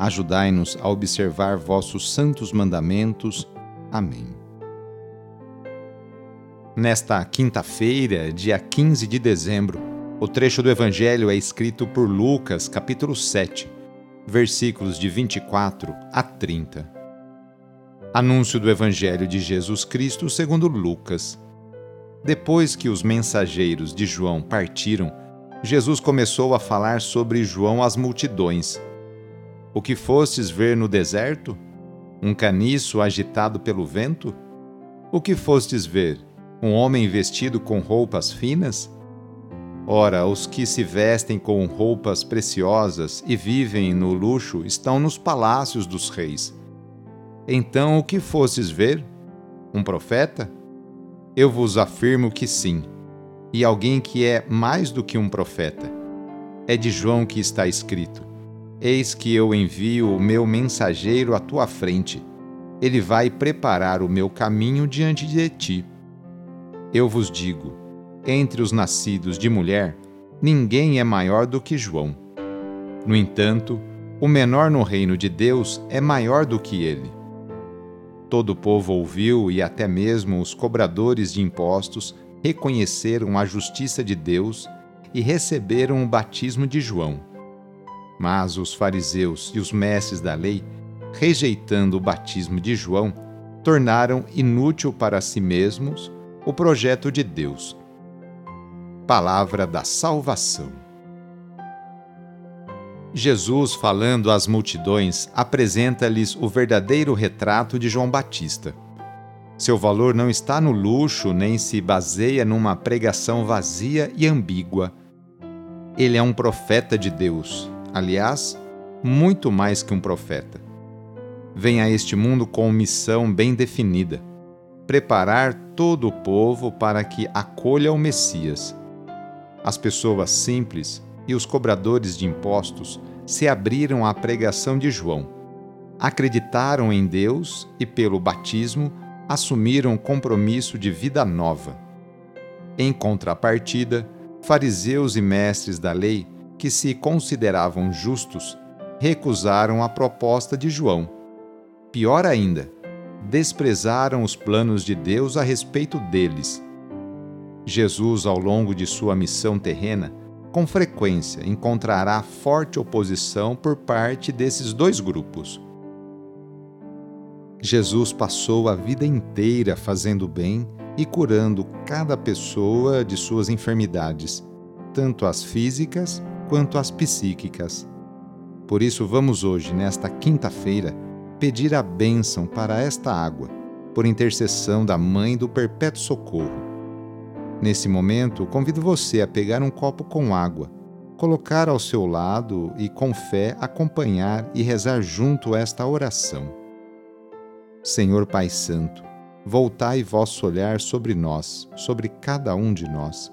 Ajudai-nos a observar vossos santos mandamentos. Amém. Nesta quinta-feira, dia 15 de dezembro, o trecho do Evangelho é escrito por Lucas, capítulo 7, versículos de 24 a 30. Anúncio do Evangelho de Jesus Cristo segundo Lucas. Depois que os mensageiros de João partiram, Jesus começou a falar sobre João às multidões o que fostes ver no deserto? Um caniço agitado pelo vento? O que fostes ver? Um homem vestido com roupas finas? Ora, os que se vestem com roupas preciosas e vivem no luxo estão nos palácios dos reis. Então o que fostes ver? Um profeta? Eu vos afirmo que sim, e alguém que é mais do que um profeta. É de João que está escrito Eis que eu envio o meu mensageiro à tua frente. Ele vai preparar o meu caminho diante de ti. Eu vos digo: entre os nascidos de mulher, ninguém é maior do que João. No entanto, o menor no reino de Deus é maior do que ele. Todo o povo ouviu e até mesmo os cobradores de impostos reconheceram a justiça de Deus e receberam o batismo de João. Mas os fariseus e os mestres da lei, rejeitando o batismo de João, tornaram inútil para si mesmos o projeto de Deus. Palavra da Salvação. Jesus, falando às multidões, apresenta-lhes o verdadeiro retrato de João Batista. Seu valor não está no luxo nem se baseia numa pregação vazia e ambígua. Ele é um profeta de Deus, aliás, muito mais que um profeta. Vem a este mundo com missão bem definida: preparar todo o povo para que acolha o Messias. As pessoas simples e os cobradores de impostos se abriram à pregação de João. Acreditaram em Deus e, pelo batismo, assumiram compromisso de vida nova. Em contrapartida, fariseus e mestres da lei que se consideravam justos, recusaram a proposta de João. Pior ainda, desprezaram os planos de Deus a respeito deles. Jesus, ao longo de sua missão terrena, com frequência encontrará forte oposição por parte desses dois grupos. Jesus passou a vida inteira fazendo bem e curando cada pessoa de suas enfermidades, tanto as físicas quanto às psíquicas. Por isso, vamos hoje, nesta quinta-feira, pedir a bênção para esta água, por intercessão da Mãe do Perpétuo Socorro. Nesse momento, convido você a pegar um copo com água, colocar ao seu lado e, com fé, acompanhar e rezar junto esta oração. Senhor Pai Santo, voltai vosso olhar sobre nós, sobre cada um de nós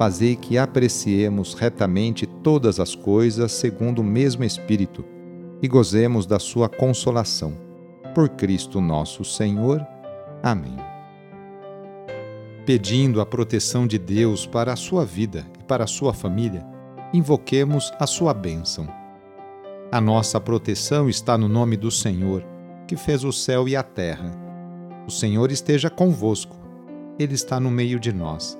fazei que apreciemos retamente todas as coisas segundo o mesmo Espírito e gozemos da sua consolação. Por Cristo nosso Senhor. Amém. Pedindo a proteção de Deus para a sua vida e para a sua família, invoquemos a sua bênção. A nossa proteção está no nome do Senhor, que fez o céu e a terra. O Senhor esteja convosco, Ele está no meio de nós.